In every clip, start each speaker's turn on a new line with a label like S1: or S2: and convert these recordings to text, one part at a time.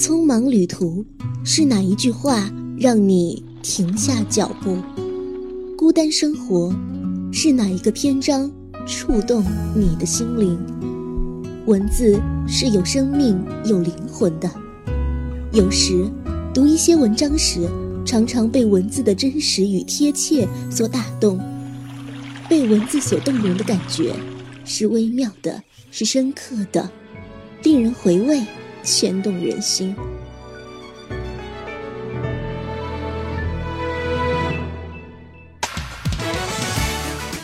S1: 匆忙旅途，是哪一句话让你停下脚步？孤单生活，是哪一个篇章触动你的心灵？文字是有生命、有灵魂的。有时，读一些文章时，常常被文字的真实与贴切所打动。被文字所动容的感觉，是微妙的，是深刻的，令人回味。牵动人心。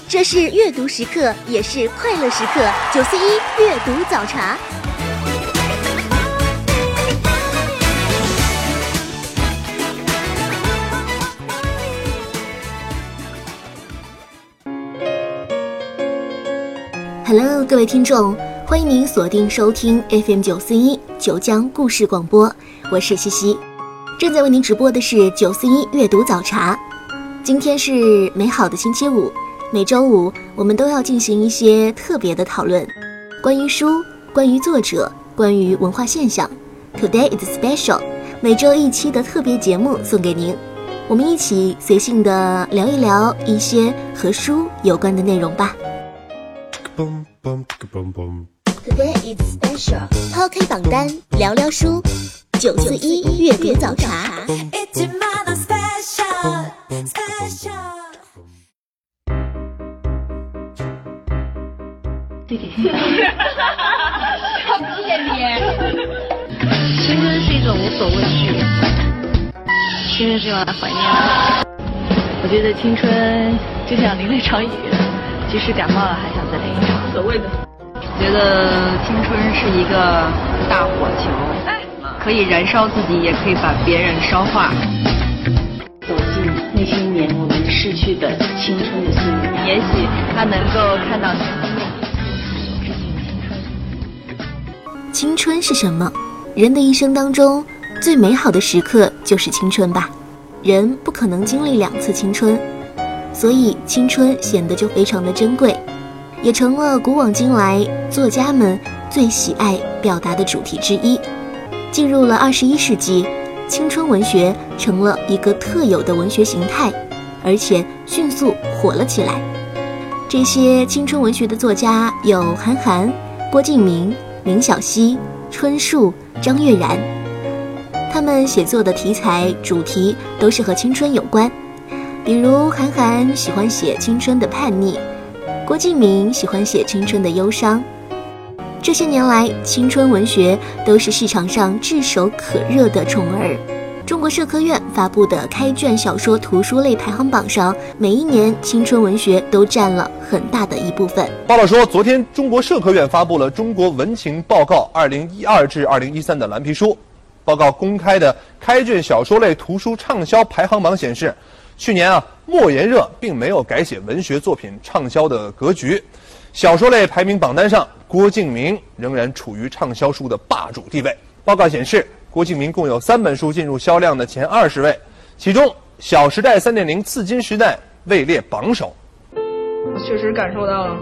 S1: 这是阅读时刻，也是快乐时刻。九四一阅读早茶。Hello，各位听众。欢迎您锁定收听 FM 九四一九江故事广播，我是西西，正在为您直播的是九四一阅读早茶。今天是美好的星期五，每周五我们都要进行一些特别的讨论，关于书，关于作者，关于文化现象。Today is special，每周一期的特别节目送给您，我们一起随性的聊一聊一些和书有关的内容吧。Today is special。抛开榜单，聊聊书。九四一阅读早茶。
S2: 对对对。好明显的。青春是一种无所畏惧，青春是用来怀念的。我觉得青春就像淋了一场雨，即使感冒了，还想再淋一场。所谓的。觉得青春是一个大火球，可以燃烧自己，也可以把别人烧化。
S3: 走进那些年我们逝去的青春的岁月，
S2: 也许他能够看到你
S1: 青春是什么？人的一生当中最美好的时刻就是青春吧。人不可能经历两次青春，所以青春显得就非常的珍贵。也成了古往今来作家们最喜爱表达的主题之一。进入了二十一世纪，青春文学成了一个特有的文学形态，而且迅速火了起来。这些青春文学的作家有韩寒、郭敬明、林小溪、春树、张悦然，他们写作的题材主题都是和青春有关，比如韩寒喜欢写青春的叛逆。郭敬明喜欢写青春的忧伤，这些年来，青春文学都是市场上炙手可热的宠儿。中国社科院发布的开卷小说图书类排行榜上，每一年青春文学都占了很大的一部分。
S4: 报道说，昨天中国社科院发布了《中国文情报告（二零一二至二零一三）》的蓝皮书，报告公开的开卷小说类图书畅销排行榜显示。去年啊，莫言热并没有改写文学作品畅销的格局，小说类排名榜单上，郭敬明仍然处于畅销书的霸主地位。报告显示，郭敬明共有三本书进入销量的前二十位，其中《小时代三点零刺金时代》位列榜首。
S5: 我确实感受到了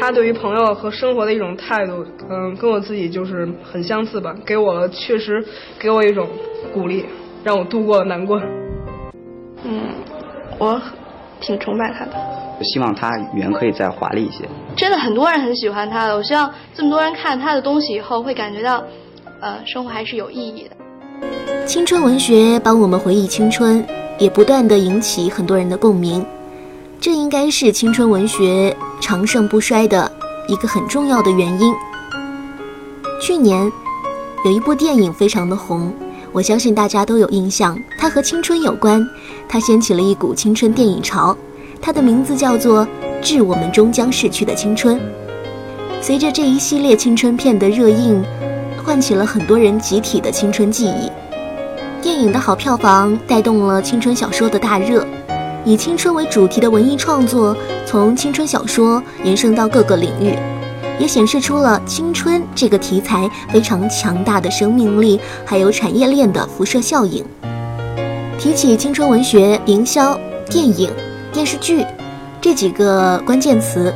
S5: 他对于朋友和生活的一种态度，嗯，跟我自己就是很相似吧，给我确实给我一种鼓励，让我度过了难关。
S6: 嗯，我挺崇拜他的。
S7: 我希望他语言可以再华丽一些。
S6: 真的很多人很喜欢他的，我希望这么多人看他的东西以后会感觉到，呃，生活还是有意义的。
S1: 青春文学帮我们回忆青春，也不断的引起很多人的共鸣，这应该是青春文学长盛不衰的一个很重要的原因。去年有一部电影非常的红。我相信大家都有印象，它和青春有关，它掀起了一股青春电影潮，它的名字叫做《致我们终将逝去的青春》。随着这一系列青春片的热映，唤起了很多人集体的青春记忆。电影的好票房带动了青春小说的大热，以青春为主题的文艺创作从青春小说延伸到各个领域。也显示出了青春这个题材非常强大的生命力，还有产业链的辐射效应。提起青春文学、营销、电影、电视剧这几个关键词，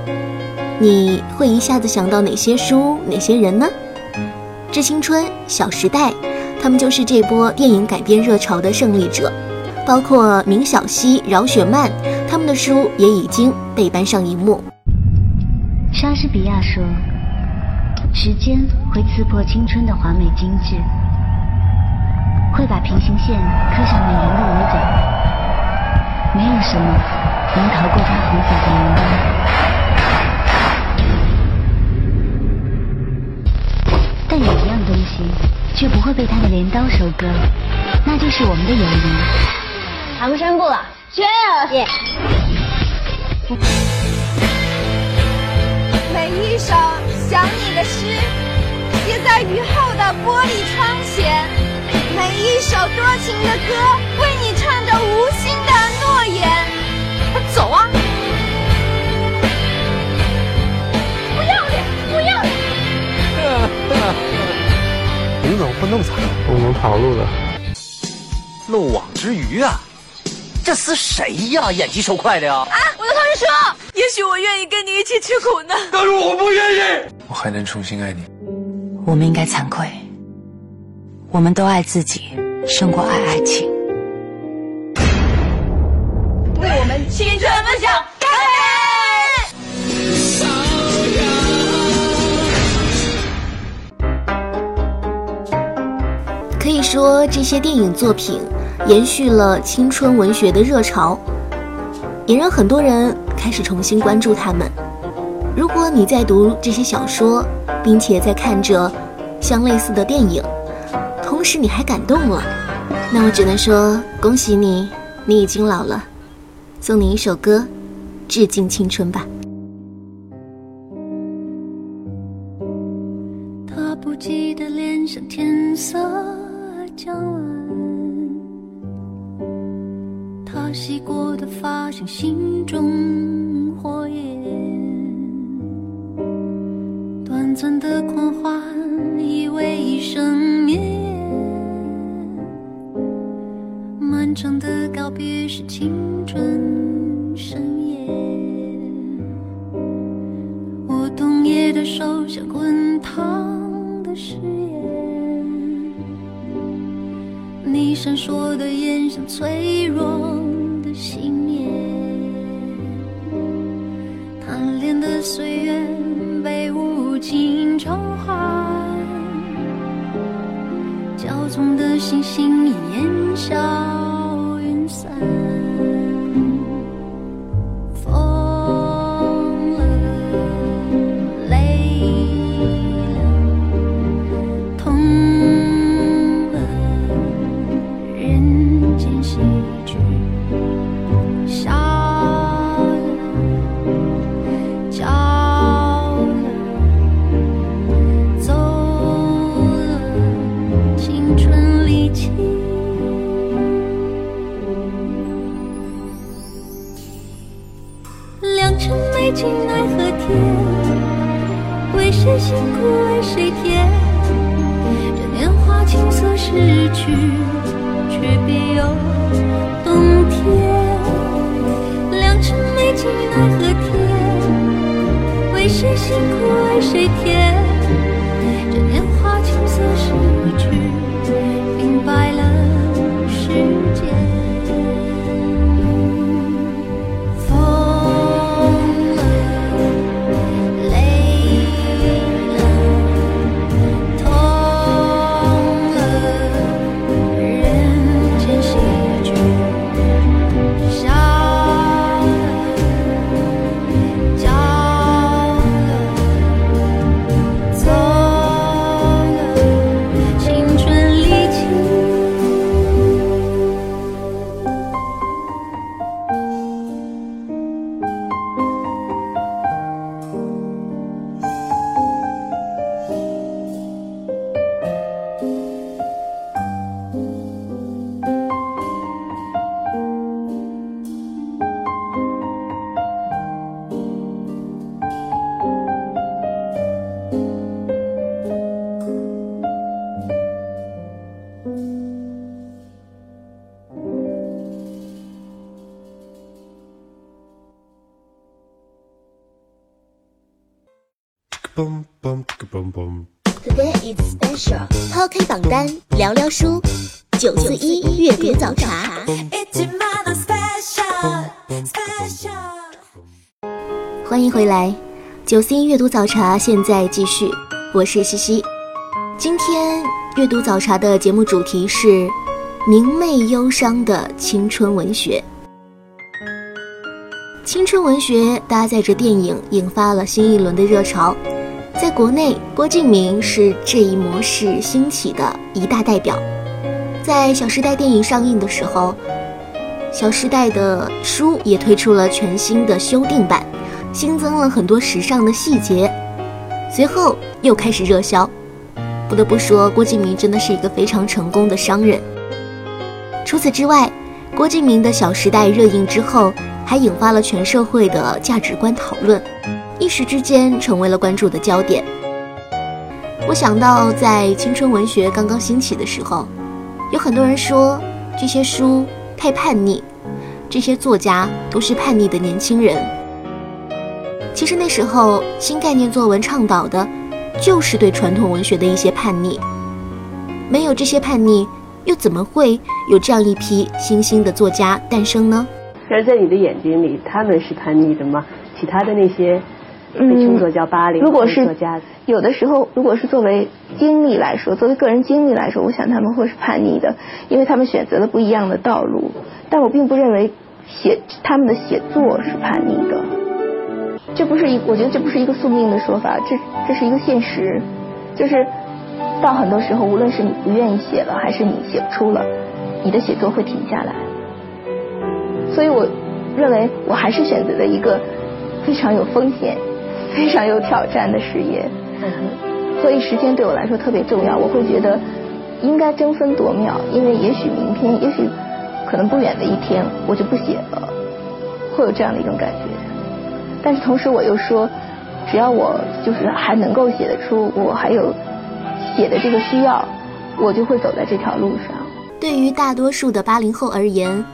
S1: 你会一下子想到哪些书、哪些人呢？《致青春》《小时代》
S8: 他们就是这波电影改编热潮的胜利者，包括明晓溪、饶雪漫，他们的书也已经被搬上荧幕。
S9: 莎士比亚说：“时间会刺破青春的华美精致，会把平行线刻上美人的围角，没有什么能逃过它红色的镰刀。但有一样东西却不会被他的镰刀收割，那就是我们的友谊。
S10: 唐山不了，Cheers！
S11: 首想你的诗，贴在雨后的玻璃窗前；每一首多情的歌，为你唱着无心的诺言。
S10: 走啊！
S11: 不要脸，不要脸！
S12: 你怎么会那么惨？
S13: 我们跑路了。
S14: 漏网之鱼啊！这是谁呀？眼疾手快的呀！啊！
S11: 说，也许我愿意跟你一起吃苦呢。
S12: 但是我不愿意。
S15: 我还能重新爱你。
S16: 我们应该惭愧。我们都爱自己，胜过爱爱情。
S11: 为我们青春梦想干
S8: 杯！可以说，这些电影作品。延续了青春文学的热潮，也让很多人开始重新关注他们。如果你在读这些小说，并且在看着相类似的电影，同时你还感动了，那我只能说恭喜你，你已经老了。送你一首歌，致敬青春吧。
S1: 九四一阅读早茶现在继续，我是西西。今天阅读早茶的节目主题是明媚忧伤的青春文学。青春文学搭载着电影，引发了新一轮的热潮。在国内，郭敬明是这一模式兴起的一大代表。在《小时代》电影上映的时候，《小时代》的书也推出了全新的修订版，新增了很多时尚的细节。随后又开始热销。不得不说，郭敬明真的是一个非常成功的商人。除此之外，郭敬明的《小时代》热映之后。还引发了全社会的价值观讨论，一时之间成为了关注的焦点。我想到在青春文学刚刚兴起的时候，有很多人说这些书太叛逆，这些作家都是叛逆的年轻人。其实那时候新概念作文倡导的，就是对传统文学的一些叛逆。没有这些叛逆，又怎么会有这样一批新兴的作家诞生呢？
S17: 而在你的眼睛里，他们是叛逆的吗？其他的那些被称作叫八零作家，
S18: 有的时候，如果是作为经历来说，作为个人经历来说，我想他们会是叛逆的，因为他们选择了不一样的道路。但我并不认为写他们的写作是叛逆的，这不是一，我觉得这不是一个宿命的说法，这这是一个现实，就是到很多时候，无论是你不愿意写了，还是你写不出了，你的写作会停下来。所以，我认为我还是选择了一个非常有风险、非常有挑战的事业。所以，时间对我来说特别重要。我会觉得应该争分夺秒，因为也许明天，也许可能不远的一天，我就不写了，会有这样的一种感觉。但是同时，我又说，只要我就是还能够写得出，我还有写的这个需要，我就会走在这条路上。
S1: 对于大多数的八零后而言。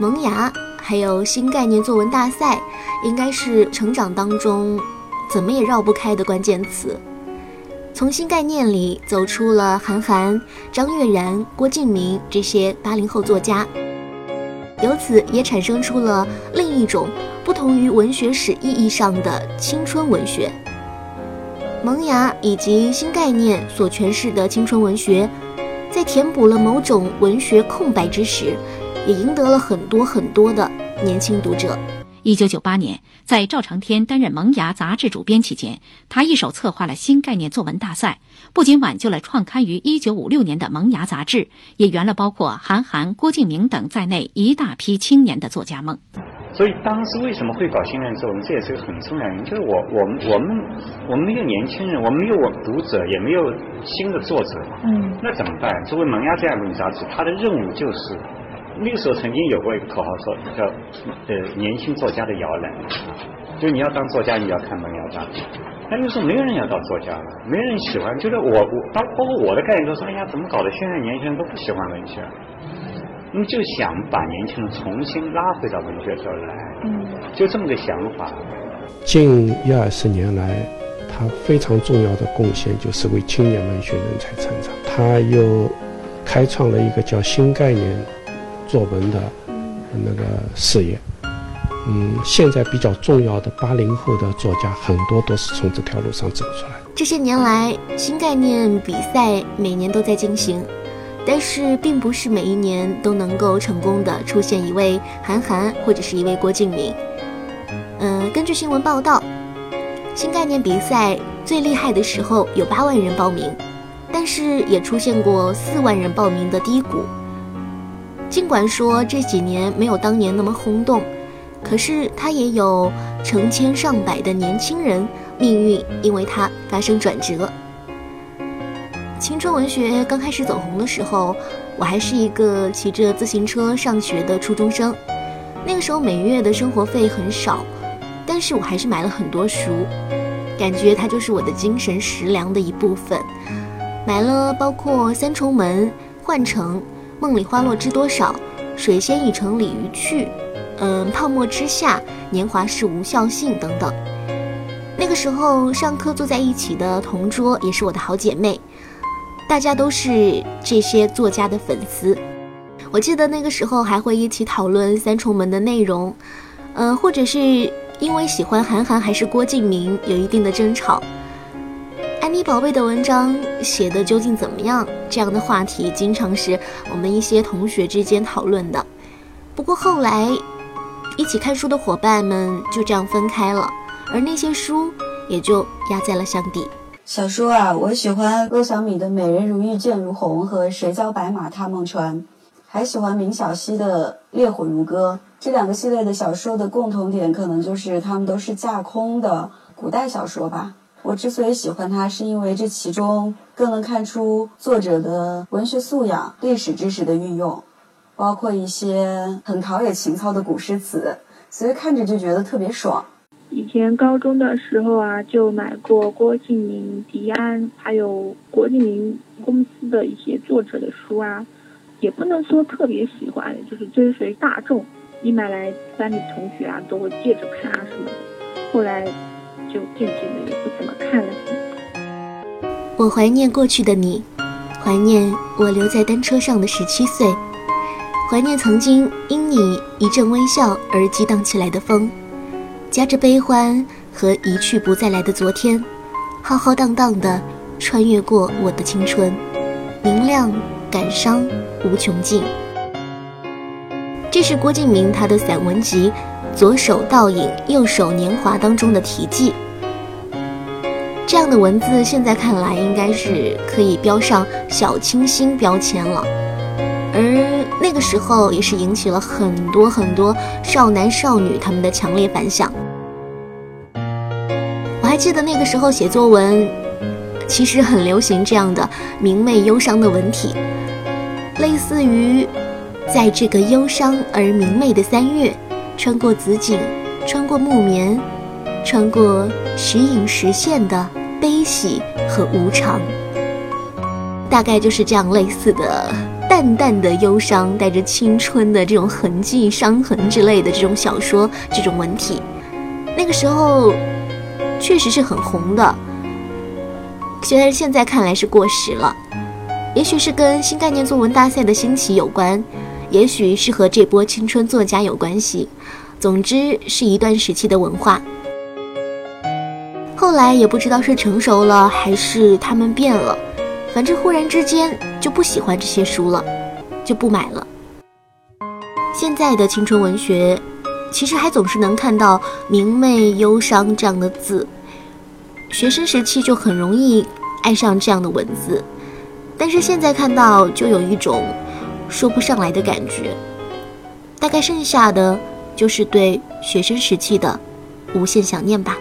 S1: 萌芽，还有新概念作文大赛，应该是成长当中怎么也绕不开的关键词。从新概念里走出了韩寒、张悦然、郭敬明这些八零后作家，由此也产生出了另一种不同于文学史意义上的青春文学。萌芽以及新概念所诠释的青春文学，在填补了某种文学空白之时。也赢得了很多很多的年轻读者。
S19: 一九九八年，在赵长天担任《萌芽》杂志主编期间，他一手策划了新概念作文大赛，不仅挽救了创刊于一九五六年的《萌芽》杂志，也圆了包括韩寒、郭敬明等在内一大批青年的作家梦。
S20: 所以当时为什么会搞新概念作文？这也是个很重要原因，就是我我们我们我们没有年轻人，我们没有读者，也没有新的作者，嗯，那怎么办？作为《萌芽》这样一本杂志，它的任务就是。那个时候曾经有过一个口号说叫呃年轻作家的摇篮，就你要当作家你要看萌芽杂志，但那时候没有人要当作家了，没人喜欢，就是我我包包括我的概念都说哎呀怎么搞的现在年轻人都不喜欢文学，那么就想把年轻人重新拉回到文学这儿来，嗯，就这么个想法。
S12: 近一二十年来，他非常重要的贡献就是为青年文学人才成长，他又开创了一个叫新概念。作文的那个事业，嗯，现在比较重要的八零后的作家很多都是从这条路上走出来。
S1: 这些年来，新概念比赛每年都在进行，但是并不是每一年都能够成功的出现一位韩寒或者是一位郭敬明。嗯，根据新闻报道，新概念比赛最厉害的时候有八万人报名，但是也出现过四万人报名的低谷。尽管说这几年没有当年那么轰动，可是他也有成千上百的年轻人命运因为他发生转折。青春文学刚开始走红的时候，我还是一个骑着自行车上学的初中生，那个时候每月的生活费很少，但是我还是买了很多书，感觉它就是我的精神食粮的一部分。买了包括《三重门》《幻城》。梦里花落知多少，水仙已成鲤鱼去，嗯，泡沫之夏，年华是无效性等等。那个时候上课坐在一起的同桌也是我的好姐妹，大家都是这些作家的粉丝。我记得那个时候还会一起讨论《三重门》的内容，嗯，或者是因为喜欢韩寒还是郭敬明有一定的争吵。安妮宝贝的文章写的究竟怎么样？这样的话题经常是我们一些同学之间讨论的。不过后来，一起看书的伙伴们就这样分开了，而那些书也就压在了箱底。
S21: 小说啊，我喜欢郭小米的《美人如玉剑如虹》和《谁教白马踏梦船》，还喜欢明晓溪的《烈火如歌》。这两个系列的小说的共同点，可能就是它们都是架空的古代小说吧。我之所以喜欢它，是因为这其中更能看出作者的文学素养、历史知识的运用，包括一些很陶冶情操的古诗词，所以看着就觉得特别爽。
S22: 以前高中的时候啊，就买过郭敬明、迪安，还有郭敬明公司的一些作者的书啊，也不能说特别喜欢，就是追随大众，一买来班里同学啊都会借着看啊什么的。后来。就渐渐的也不怎么看了。
S1: 我怀念过去的你，怀念我留在单车上的十七岁，怀念曾经因你一阵微笑而激荡起来的风，夹着悲欢和一去不再来的昨天，浩浩荡荡的穿越过我的青春，明亮感伤无穷尽。这是郭敬明他的散文集。左手倒影，右手年华当中的题记，这样的文字现在看来应该是可以标上小清新标签了，而那个时候也是引起了很多很多少男少女他们的强烈反响。我还记得那个时候写作文，其实很流行这样的明媚忧伤的文体，类似于在这个忧伤而明媚的三月。穿过紫锦，穿过木棉，穿过时隐时现的悲喜和无常，大概就是这样类似的淡淡的忧伤，带着青春的这种痕迹、伤痕之类的这种小说，这种文体，那个时候确实是很红的。虽然现在看来是过时了，也许是跟新概念作文大赛的兴起有关。也许是和这波青春作家有关系，总之是一段时期的文化。后来也不知道是成熟了还是他们变了，反正忽然之间就不喜欢这些书了，就不买了。现在的青春文学，其实还总是能看到明媚忧伤这样的字，学生时期就很容易爱上这样的文字，但是现在看到就有一种。说不上来的感觉，大概剩下的就是对学生时期的无限想念吧。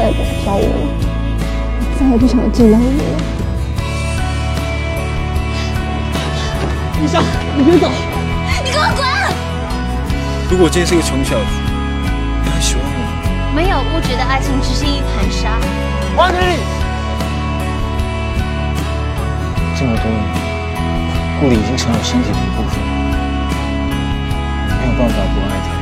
S22: 再也找我了，我再也不想见到你了。
S23: 李湘，你别走！
S24: 你给我滚！
S25: 如果今天是个穷小子，你还喜欢我吗？
S24: 没有物质的爱情，只是一盘沙。
S25: 王天立，
S26: 这么多年。顾里已经成了。身体的一部分，没有办法不爱他。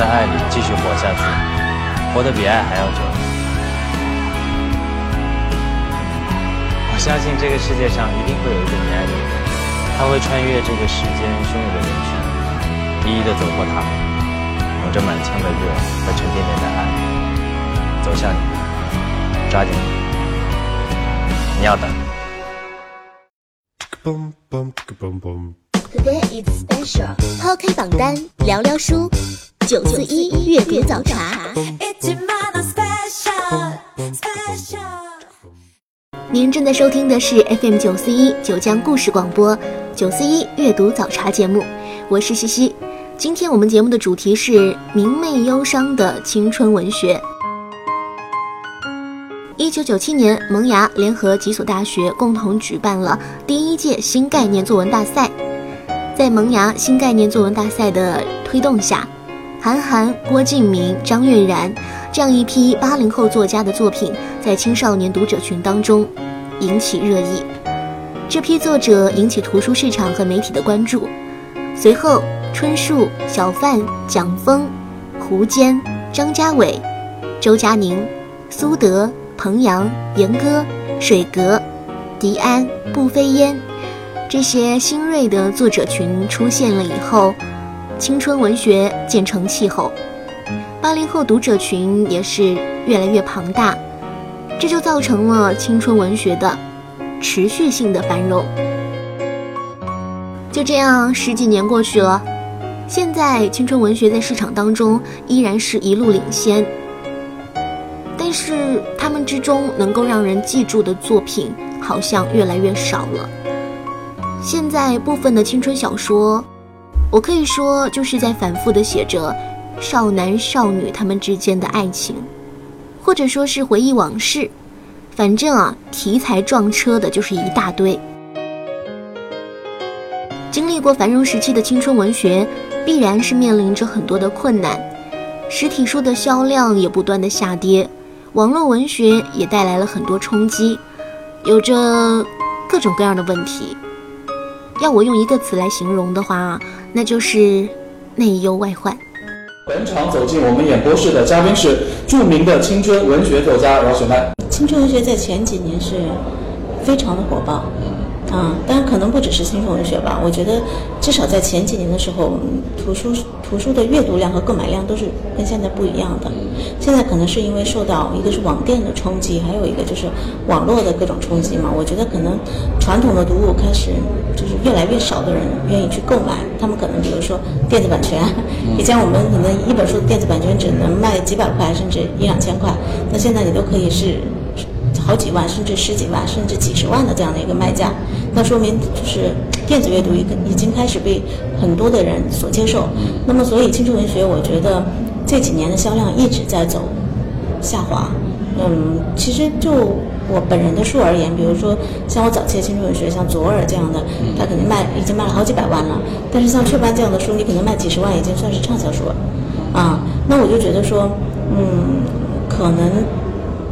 S26: 在爱里继续活下去，活得比爱还要久。我相信这个世界上一定会有一个你爱的人，他会穿越这个世间汹涌的人群，一一的走过他们，拥着满腔的热和沉甸甸的爱，走向你，抓紧你，你要等。
S1: Today is special，抛开榜单，聊聊书。九四一阅读早茶，您正在收听的是 FM 九四一九江故事广播九四一阅读早茶节目，我是西西。今天我们节目的主题是明媚忧伤的青春文学。一九九七年，萌芽联合几所大学共同举办了第一届新概念作文大赛，在萌芽新概念作文大赛的推动下。韩寒、郭敬明、张悦然这样一批八零后作家的作品，在青少年读者群当中引起热议。这批作者引起图书市场和媒体的关注。随后，春树、小范、蒋峰、胡坚、张家伟、周佳宁、苏德、彭阳、严歌、水格、迪安、步飞烟这些新锐的作者群出现了以后。青春文学渐成气候，八零后读者群也是越来越庞大，这就造成了青春文学的持续性的繁荣。就这样十几年过去了，现在青春文学在市场当中依然是一路领先，但是他们之中能够让人记住的作品好像越来越少了。现在部分的青春小说。我可以说，就是在反复的写着少男少女他们之间的爱情，或者说是回忆往事。反正啊，题材撞车的就是一大堆。经历过繁荣时期的青春文学，必然是面临着很多的困难，实体书的销量也不断的下跌，网络文学也带来了很多冲击，有着各种各样的问题。要我用一个词来形容的话，那就是内忧外患。
S27: 本场走进我们演播室的嘉宾是著名的青春文学作家饶雪漫。
S28: 青春文学在前几年是非常的火爆。啊，当然可能不只是青春文学吧。我觉得，至少在前几年的时候，图书图书的阅读量和购买量都是跟现在不一样的。现在可能是因为受到一个是网店的冲击，还有一个就是网络的各种冲击嘛。我觉得可能传统的读物开始就是越来越少的人愿意去购买。他们可能比如说电子版权，以前我们可能一本书的电子版权只能卖几百块，甚至一两千块，那现在你都可以是。好几万，甚至十几万，甚至几十万的这样的一个卖价，那说明就是电子阅读已已经开始被很多的人所接受。那么，所以青春文学，我觉得这几年的销量一直在走下滑。嗯，其实就我本人的书而言，比如说像我早期的青春文学，像左耳这样的，它肯定卖已经卖了好几百万了。但是像雀斑这样的书，你可能卖几十万，已经算是畅销书了。啊，那我就觉得说，嗯，可能。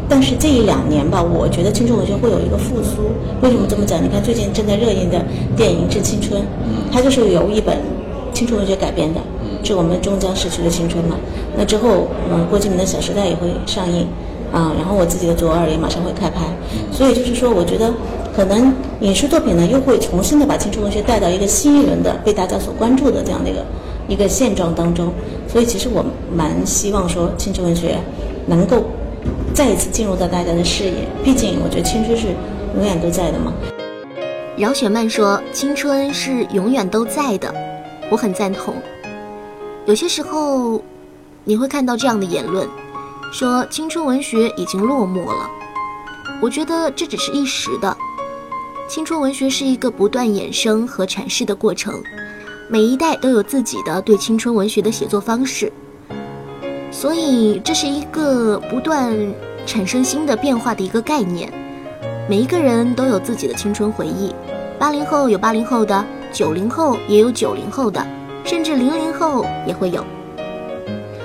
S28: 但是这一两年吧，我觉得青春文学会有一个复苏。为什么这么讲？你看最近正在热映的电影《致青春》，它就是由一本青春文学改编的，致我们终将逝去的青春嘛。那之后，嗯，郭敬明的《小时代》也会上映，啊，然后我自己的《左耳》也马上会开拍。所以就是说，我觉得可能影视作品呢，又会重新的把青春文学带到一个新一轮的被大家所关注的这样的一个一个现状当中。所以其实我蛮希望说，青春文学能够。再一次进入到大家的视野，毕竟我觉得青春是永远都在的嘛。
S1: 饶雪漫说：“青春是永远都在的。”我很赞同。有些时候，你会看到这样的言论，说青春文学已经落寞了。我觉得这只是一时的。青春文学是一个不断衍生和阐释的过程，每一代都有自己的对青春文学的写作方式。所以，这是一个不断产生新的变化的一个概念。每一个人都有自己的青春回忆，八零后有八零后的，九零后也有九零后的，甚至零零后也会有。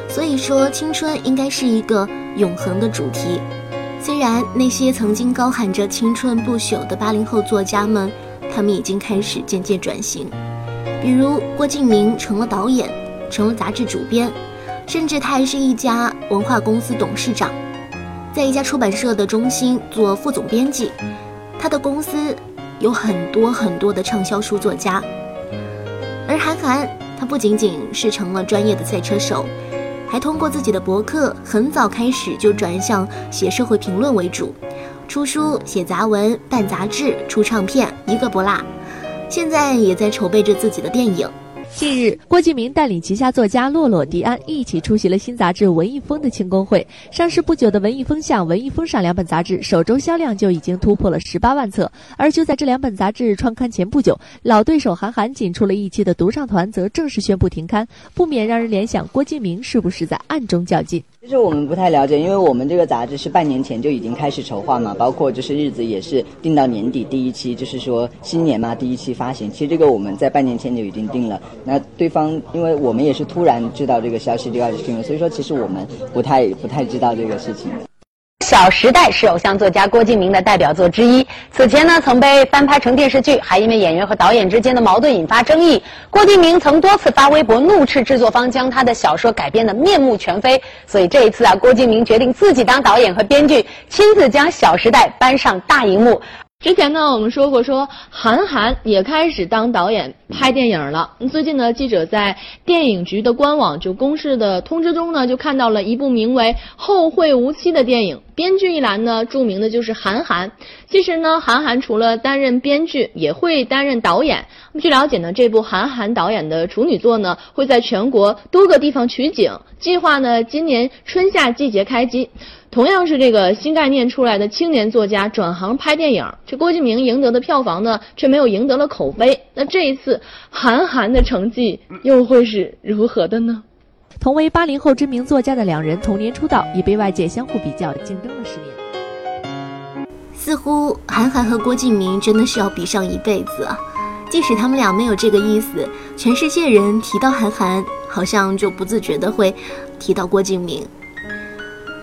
S1: 所以说，青春应该是一个永恒的主题。虽然那些曾经高喊着青春不朽的八零后作家们，他们已经开始渐渐转型，比如郭敬明成了导演，成了杂志主编。甚至他还是一家文化公司董事长，在一家出版社的中心做副总编辑。他的公司有很多很多的畅销书作家。而韩寒，他不仅仅是成了专业的赛车手，还通过自己的博客，很早开始就转向写社会评论为主，出书、写杂文、办杂志、出唱片，一个不落。现在也在筹备着自己的电影。
S29: 近日，郭敬明带领旗下作家洛洛、迪安一起出席了新杂志《文艺风》的庆功会。上市不久的《文艺风向》《文艺风尚》两本杂志首周销量就已经突破了十八万册。而就在这两本杂志创刊前不久，老对手韩寒仅出了一期的独唱团则正式宣布停刊，不免让人联想郭敬明是不是在暗中较劲。
S30: 其实我们不太了解，因为我们这个杂志是半年前就已经开始筹划嘛，包括就是日子也是定到年底第一期，就是说新年嘛第一期发行。其实这个我们在半年前就已经定了。那对方因为我们也是突然知道这个消息就要去定了，所以说其实我们不太不太知道这个事情。
S31: 《小时代》是偶像作家郭敬明的代表作之一，此前呢曾被翻拍成电视剧，还因为演员和导演之间的矛盾引发争议。郭敬明曾多次发微博怒斥制作方将他的小说改编的面目全非，所以这一次啊，郭敬明决定自己当导演和编剧，亲自将《小时代》搬上大荧幕。
S11: 之前呢，我们说过，说韩寒也开始当导演拍电影了。最近呢，记者在电影局的官网就公示的通知中呢，就看到了一部名为《后会无期》的电影。编剧一栏呢，著名的就是韩寒。其实呢，韩寒除了担任编剧，也会担任导演。据了解呢，这部韩寒导演的处女作呢，会在全国多个地方取景，计划呢今年春夏季节开机。同样是这个新概念出来的青年作家转行拍电影，这郭敬明赢得的票房呢，却没有赢得了口碑。那这一次韩寒的成绩又会是如何的呢？
S29: 同为八零后知名作家的两人同年出道，已被外界相互比较，竞争了十年。
S1: 似乎韩寒和郭敬明真的是要比上一辈子啊！即使他们俩没有这个意思，全世界人提到韩寒，好像就不自觉的会提到郭敬明。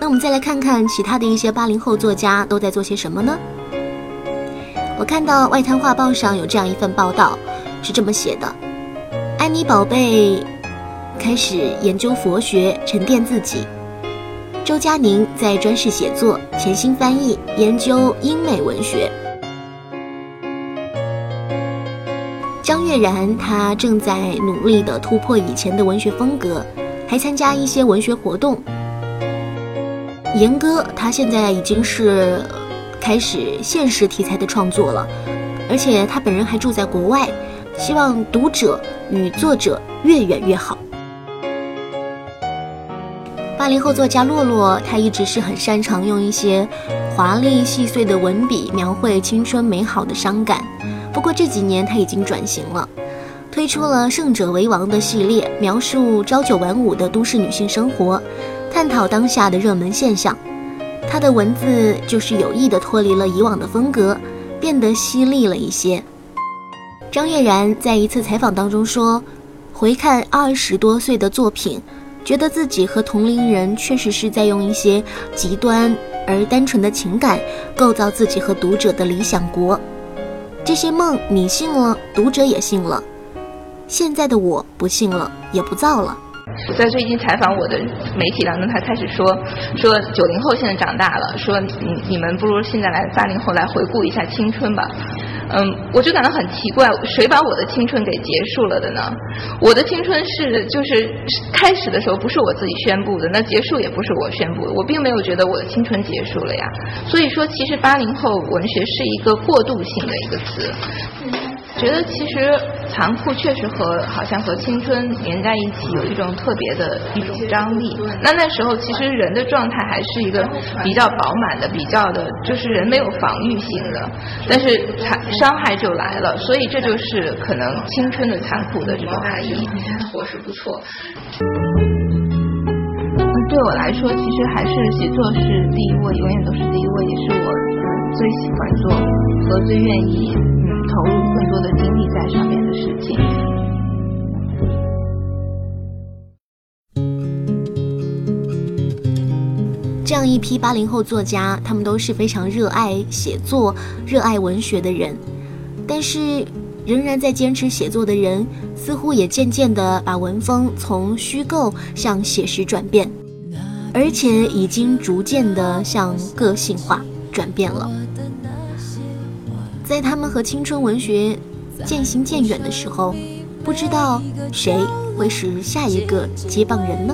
S1: 那我们再来看看其他的一些八零后作家都在做些什么呢？我看到外滩画报上有这样一份报道，是这么写的：安妮宝贝开始研究佛学，沉淀自己；周佳宁在专事写作，潜心翻译，研究英美文学。张悦然，他正在努力的突破以前的文学风格，还参加一些文学活动。严歌，他现在已经是开始现实题材的创作了，而且他本人还住在国外，希望读者与作者越远越好。八零后作家洛洛，他一直是很擅长用一些华丽细碎的文笔描绘青春美好的伤感。不过这几年他已经转型了，推出了《胜者为王》的系列，描述朝九晚五的都市女性生活，探讨当下的热门现象。他的文字就是有意的脱离了以往的风格，变得犀利了一些。张悦然在一次采访当中说：“回看二十多岁的作品，觉得自己和同龄人确实是在用一些极端而单纯的情感，构造自己和读者的理想国。”这些梦你信了，读者也信了。现在的我不信了，也不造了。
S32: 在最近采访我的媒体当中，他开始说说九零后现在长大了，说你你们不如现在来八零后来回顾一下青春吧。嗯，我就感到很奇怪，谁把我的青春给结束了的呢？我的青春是就是开始的时候不是我自己宣布的，那结束也不是我宣布的，我并没有觉得我的青春结束了呀。所以说，其实八零后文学是一个过渡性的一个词。觉得其实残酷确实和好像和青春连在一起，有一种特别的一种张力。那那时候其实人的状态还是一个比较饱满的，比较的，就是人没有防御性的，但是残伤害就来了。所以这就是可能青春的残酷的这种含义。活是不错。对我来说，其实还是写作是第一位，永远都是第一位，也是我最喜欢做和最愿意。投入更多的精力在上面的事情。
S1: 这样一批八零后作家，他们都是非常热爱写作、热爱文学的人，但是仍然在坚持写作的人，似乎也渐渐的把文风从虚构向写实转变，而且已经逐渐的向个性化转变了。在他们和青春文学渐行渐远的时候，不知道谁会是下一个接棒人呢？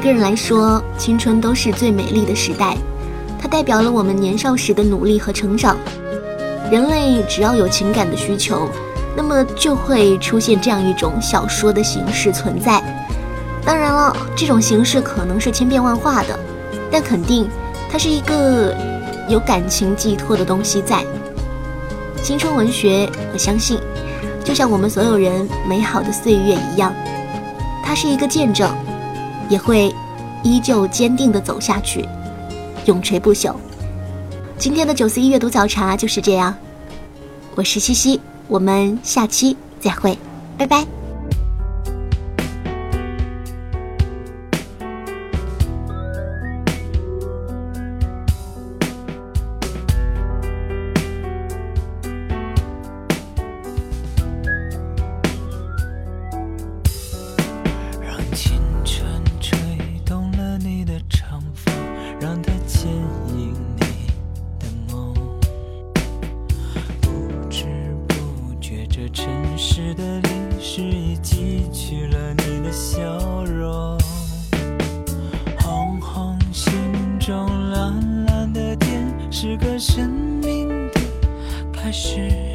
S1: 个人来说，青春都是最美丽的时代，它代表了我们年少时的努力和成长。人类只要有情感的需求，那么就会出现这样一种小说的形式存在。当然了，这种形式可能是千变万化的，但肯定它是一个有感情寄托的东西在。青春文学，我相信，就像我们所有人美好的岁月一样，它是一个见证，也会依旧坚定的走下去，永垂不朽。今天的九四一阅读早茶就是这样，我是西西，我们下期再会，拜拜。
S33: 尘世的历史已记取了你的笑容。红红心中蓝蓝的天是个生命的开始